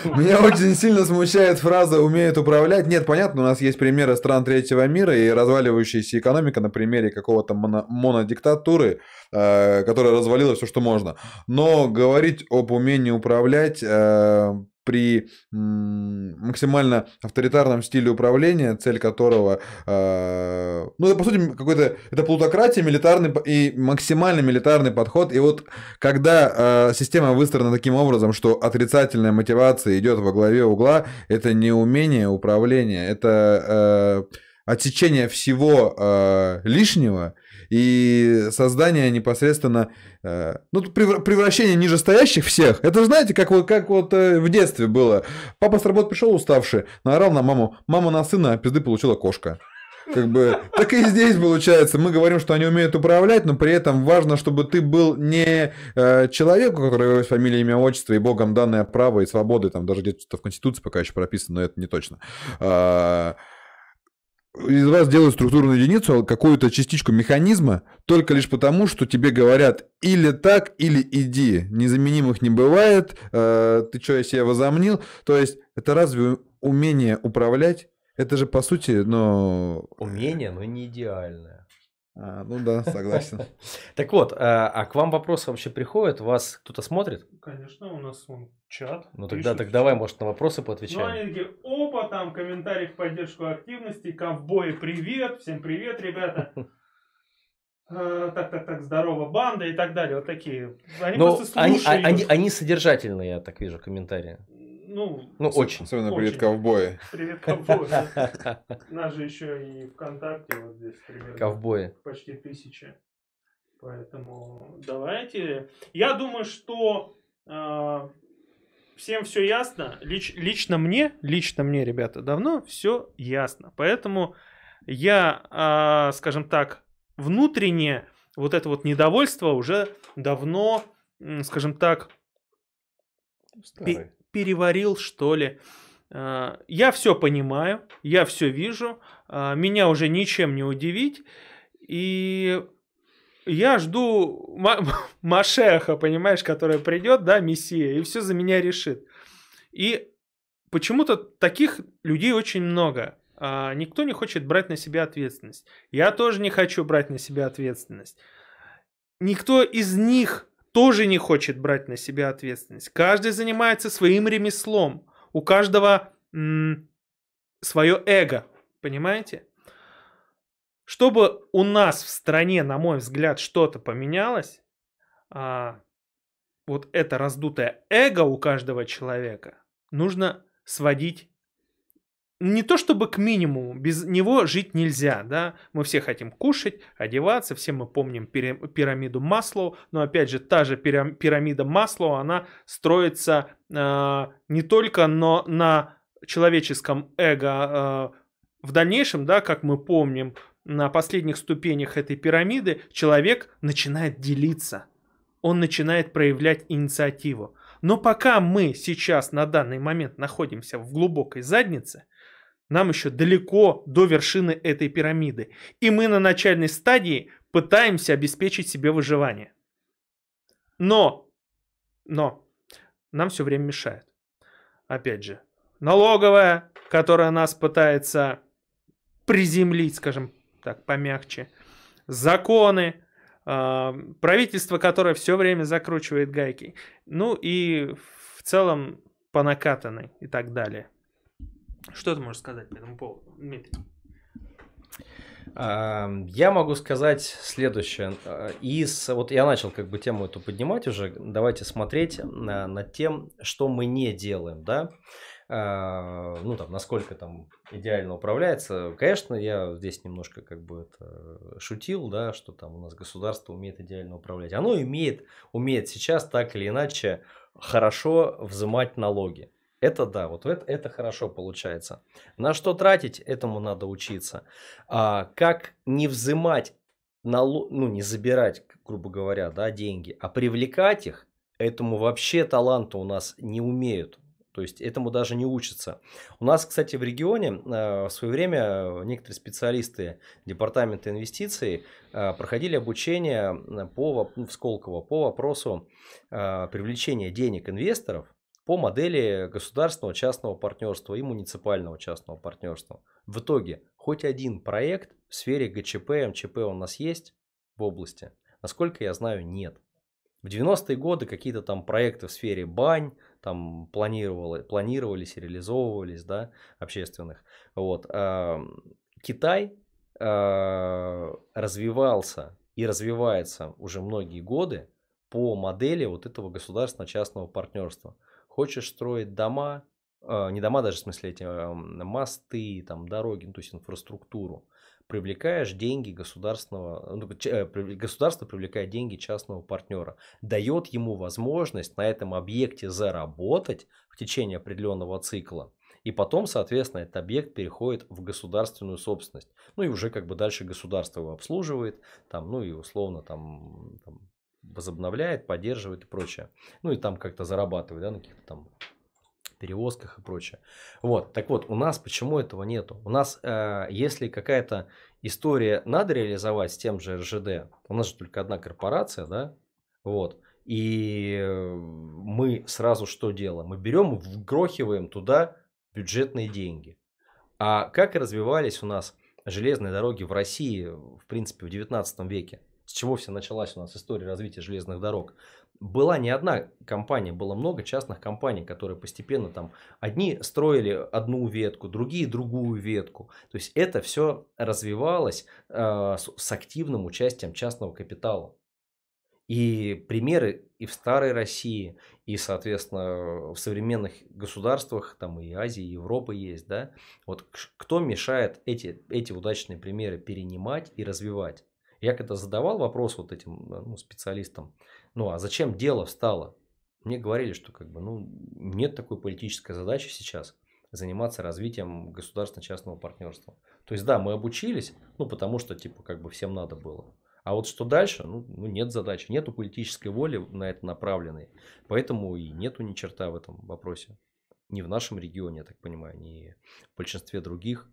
ну, меня очень сильно смущает фраза «умеют управлять». Нет, понятно, у нас есть примеры стран третьего мира и разваливающаяся экономика на примере какого-то моно монодиктатуры, э, которая развалила все, что можно. Но говорить об умении управлять э, при максимально авторитарном стиле управления, цель которого, э, ну, это, по сути, какой-то, это плутократия, милитарный и максимально милитарный подход. И вот когда э, система выстроена таким образом, что отрицательная мотивация идет во главе угла, это не умение управления, это э, отсечение всего лишнего и создание непосредственно, э, ну, превращение нижестоящих всех. Это знаете, как вот, как вот э, в детстве было. Папа с работы пришел уставший, наорал на маму, мама на сына, а пизды получила кошка. Как бы, так и здесь получается. Мы говорим, что они умеют управлять, но при этом важно, чтобы ты был не э, человек, у которого есть фамилия, имя, отчество и богом данное право и свободы, там даже где-то в Конституции пока еще прописано, но это не точно. Э, из вас делают структурную единицу, какую-то частичку механизма, только лишь потому, что тебе говорят или так, или иди. Незаменимых не бывает, э, ты что, я себя возомнил? То есть, это разве умение управлять? Это же, по сути, ну... Умение, но не идеальное. А, ну да, согласен. Так вот, а, а к вам вопросы вообще приходят? Вас кто-то смотрит? Конечно, у нас вон чат. Ну тогда так давай, может, на вопросы поотвечаем. Ну они такие, опа, там комментарий в поддержку активности, ковбои, привет, всем привет, ребята. Э, так, так, так, здорово, банда и так далее, вот такие. Они Но просто слушают. Они, они, они содержательные, я так вижу, комментарии. Ну, ну очень. Особенно привет ковбои. Привет ковбои. Нас же еще и ВКонтакте вот здесь примерно. Ковбои. Почти тысяча. Поэтому давайте. Я думаю, что э, всем все ясно. Лич, лично мне, лично мне, ребята, давно все ясно. Поэтому я, э, скажем так, внутренне вот это вот недовольство уже давно, скажем так, Старый переварил, что ли. А, я все понимаю, я все вижу, а, меня уже ничем не удивить, и я жду Машеха, понимаешь, который придет, да, Мессия, и все за меня решит. И почему-то таких людей очень много. А никто не хочет брать на себя ответственность. Я тоже не хочу брать на себя ответственность. Никто из них тоже не хочет брать на себя ответственность. Каждый занимается своим ремеслом. У каждого м- свое эго. Понимаете? Чтобы у нас в стране, на мой взгляд, что-то поменялось, а, вот это раздутое эго у каждого человека нужно сводить не то чтобы к минимуму, без него жить нельзя, да, мы все хотим кушать, одеваться, все мы помним пирамиду Маслоу, но опять же та же пирамида Маслоу, она строится э, не только но на человеческом эго, э, в дальнейшем, да, как мы помним, на последних ступенях этой пирамиды человек начинает делиться, он начинает проявлять инициативу. Но пока мы сейчас на данный момент находимся в глубокой заднице, нам еще далеко до вершины этой пирамиды. И мы на начальной стадии пытаемся обеспечить себе выживание. Но, но, нам все время мешает. Опять же, налоговая, которая нас пытается приземлить, скажем так, помягче. Законы, э, правительство, которое все время закручивает гайки. Ну и в целом по накатанной и так далее. Что ты можешь сказать по этому поводу, Дмитрий? Я могу сказать следующее. Из, вот я начал как бы тему эту поднимать уже. Давайте смотреть на, над тем, что мы не делаем, да. э, ну там, насколько там идеально управляется. Конечно, я здесь немножко как бы это шутил, да, что там у нас государство умеет идеально управлять. Оно умеет, умеет сейчас так или иначе хорошо взимать налоги. Это да, вот это, это хорошо получается. На что тратить, этому надо учиться. А, как не взимать, налог, ну не забирать, грубо говоря, да, деньги, а привлекать их, этому вообще таланта у нас не умеют. То есть этому даже не учатся. У нас, кстати, в регионе э, в свое время некоторые специалисты Департамента инвестиций э, проходили обучение по, в Сколково по вопросу э, привлечения денег инвесторов по модели государственного частного партнерства и муниципального частного партнерства. В итоге хоть один проект в сфере ГЧП, МЧП у нас есть в области? Насколько я знаю, нет. В 90-е годы какие-то там проекты в сфере бань там планировали, планировались реализовывались, да, общественных. Вот. Китай а, развивался и развивается уже многие годы по модели вот этого государственно-частного партнерства. Хочешь строить дома, а, не дома даже в смысле эти а, мосты, там, дороги, ну, то есть инфраструктуру, привлекаешь деньги государственного, ну, э, государство привлекает деньги частного партнера, дает ему возможность на этом объекте заработать в течение определенного цикла. И потом, соответственно, этот объект переходит в государственную собственность. Ну и уже как бы дальше государство его обслуживает, там, ну и условно там, там возобновляет, поддерживает и прочее. Ну и там как-то зарабатывает, да, на каких-то там перевозках и прочее. Вот, так вот, у нас почему этого нету? У нас, э, если какая-то история надо реализовать с тем же РЖД, у нас же только одна корпорация, да, вот, и мы сразу что делаем? Мы берем, вгрохиваем туда бюджетные деньги. А как развивались у нас железные дороги в России, в принципе, в 19 веке? С чего все началась у нас история развития железных дорог? была не одна компания, было много частных компаний, которые постепенно там, одни строили одну ветку, другие другую ветку. То есть это все развивалось э, с, с активным участием частного капитала. И примеры и в старой России, и, соответственно, в современных государствах, там и Азии, и Европы есть, да. Вот кто мешает эти, эти удачные примеры перенимать и развивать? Я когда задавал вопрос вот этим ну, специалистам, ну а зачем дело встало? Мне говорили, что как бы, ну, нет такой политической задачи сейчас заниматься развитием государственно-частного партнерства. То есть, да, мы обучились, ну, потому что, типа, как бы всем надо было. А вот что дальше, ну, ну нет задачи, нету политической воли на это направленной. Поэтому и нету ни черта в этом вопросе. Ни в нашем регионе, я так понимаю, ни в большинстве других.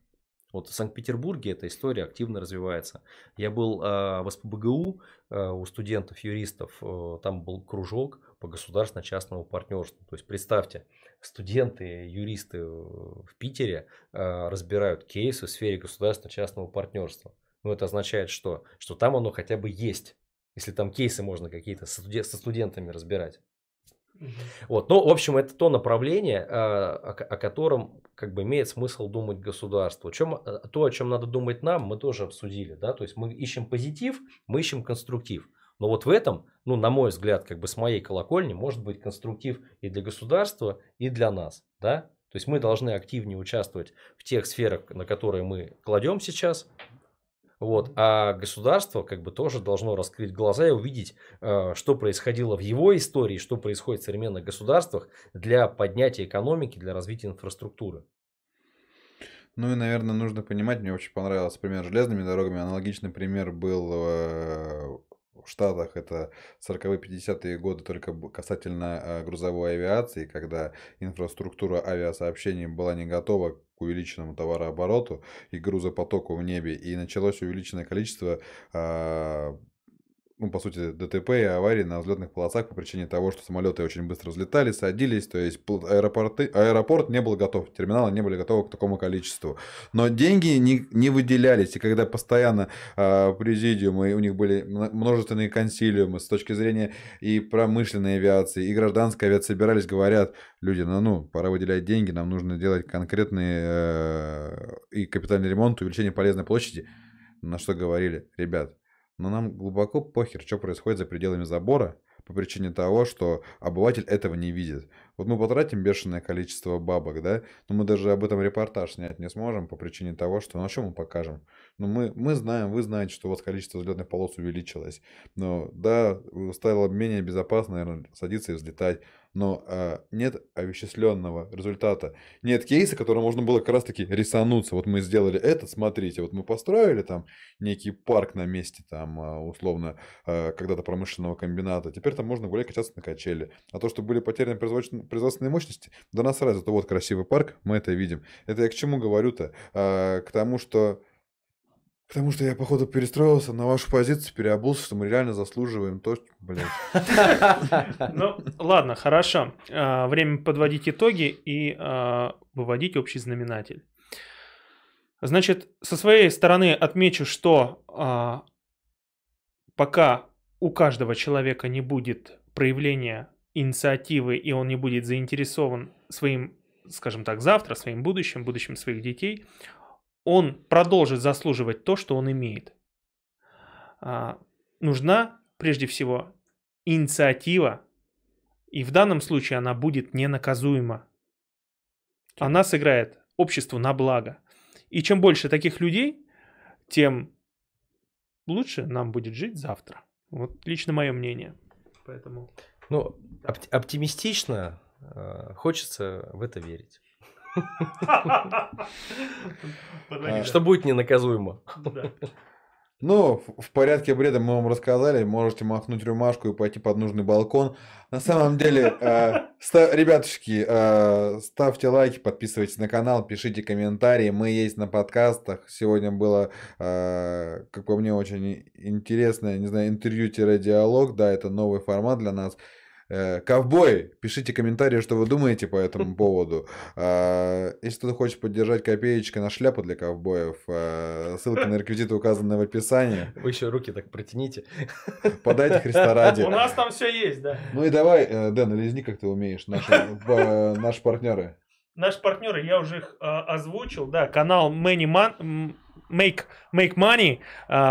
Вот в Санкт-Петербурге эта история активно развивается. Я был э, в СПБГУ э, у студентов-юристов, э, там был кружок по государственно-частному партнерству. То есть представьте, студенты, юристы в Питере э, разбирают кейсы в сфере государственно-частного партнерства. Ну это означает что? Что там оно хотя бы есть. Если там кейсы можно какие-то со студентами разбирать. Вот, ну, в общем, это то направление, а, о котором как бы имеет смысл думать государство. Чем, э, то, о чем надо думать нам, мы тоже обсудили, да, то есть мы ищем позитив, мы ищем конструктив. Но вот в этом, ну, на мой взгляд, как бы с моей колокольни, может быть конструктив и для государства, и для нас, да. То есть мы должны активнее участвовать в тех сферах, на которые мы кладем сейчас вот. А государство как бы тоже должно раскрыть глаза и увидеть, э, что происходило в его истории, что происходит в современных государствах для поднятия экономики, для развития инфраструктуры. Ну и, наверное, нужно понимать, мне очень понравился пример железными дорогами. Аналогичный пример был э, в Штатах это 40-50-е годы только касательно э, грузовой авиации, когда инфраструктура авиасообщений была не готова к увеличенному товарообороту и грузопотоку в небе, и началось увеличенное количество а, ну, по сути, ДТП и аварии на взлетных полосах по причине того, что самолеты очень быстро взлетали, садились, то есть аэропорты, аэропорт не был готов, терминалы не были готовы к такому количеству. Но деньги не, не выделялись, и когда постоянно э, президиумы, у них были множественные консилиумы с точки зрения и промышленной авиации, и гражданской авиации собирались, говорят, люди, ну, ну, пора выделять деньги, нам нужно делать конкретный э, и капитальный ремонт, увеличение полезной площади. На что говорили, ребят, но нам глубоко похер, что происходит за пределами забора, по причине того, что обыватель этого не видит. Вот мы потратим бешеное количество бабок, да, но мы даже об этом репортаж снять не сможем по причине того, что, ну, а что мы покажем? Ну, мы, мы знаем, вы знаете, что у вас количество взлетных полос увеличилось. Но, да, стало менее безопасно, наверное, садиться и взлетать но э, нет овеществленного результата. Нет кейса, который можно было как раз-таки рисануться. Вот мы сделали это, смотрите, вот мы построили там некий парк на месте там э, условно э, когда-то промышленного комбината. Теперь там можно гулять, качаться на качели. А то, что были потеряны производственные мощности, да нас сразу, то вот красивый парк, мы это видим. Это я к чему говорю-то? Э, к тому, что Потому что я, походу, перестроился на вашу позицию, переобулся, что мы реально заслуживаем то, блядь. Ну, ладно, хорошо. А, время подводить итоги и а, выводить общий знаменатель. Значит, со своей стороны отмечу, что а, пока у каждого человека не будет проявления инициативы, и он не будет заинтересован своим, скажем так, завтра, своим будущим, будущим своих детей, он продолжит заслуживать то, что он имеет. А, нужна, прежде всего, инициатива, и в данном случае она будет ненаказуема. Она сыграет обществу на благо. И чем больше таких людей, тем лучше нам будет жить завтра. Вот лично мое мнение. Поэтому... Ну, оп- оптимистично э, хочется в это верить. Что будет ненаказуемо. Ну, в порядке бреда мы вам рассказали, можете махнуть рюмашку и пойти под нужный балкон. На самом деле, э, ребятушки, э, ставьте лайки, подписывайтесь на канал, пишите комментарии. Мы есть на подкастах. Сегодня было, э, как по мне, очень интересное, не знаю, интервью-диалог. Да, это новый формат для нас. Э, ковбой, пишите комментарии, что вы думаете по этому поводу. А, если кто-то хочет поддержать копеечкой на шляпу для ковбоев, э, ссылка на реквизиты указаны в описании. Вы еще руки так протяните. Подайте Христа ради. У нас там все есть, да. Ну и давай, э, Дэн, лизни, как ты умеешь, наши, наши партнеры. Наши партнеры, я уже их озвучил, да, канал Many Man, Make, Make Money,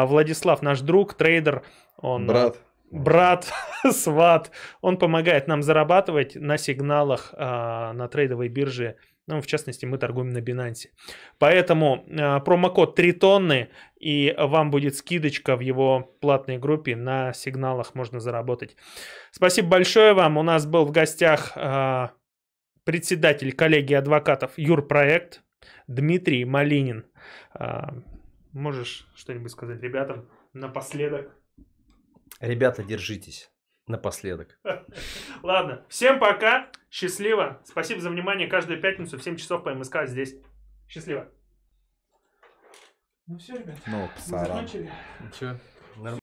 Владислав, наш друг, трейдер, он... Брат брат, сват, он помогает нам зарабатывать на сигналах а, на трейдовой бирже. Ну, в частности, мы торгуем на Binance. Поэтому а, промокод 3 тонны, и вам будет скидочка в его платной группе. На сигналах можно заработать. Спасибо большое вам. У нас был в гостях а, председатель коллегии адвокатов Юрпроект Дмитрий Малинин. А, можешь что-нибудь сказать ребятам напоследок? Ребята, держитесь. Напоследок. Ладно. Всем пока. Счастливо. Спасибо за внимание. Каждую пятницу в 7 часов по МСК здесь. Счастливо. Ну все, ребят. Ну, закончили. Ничего.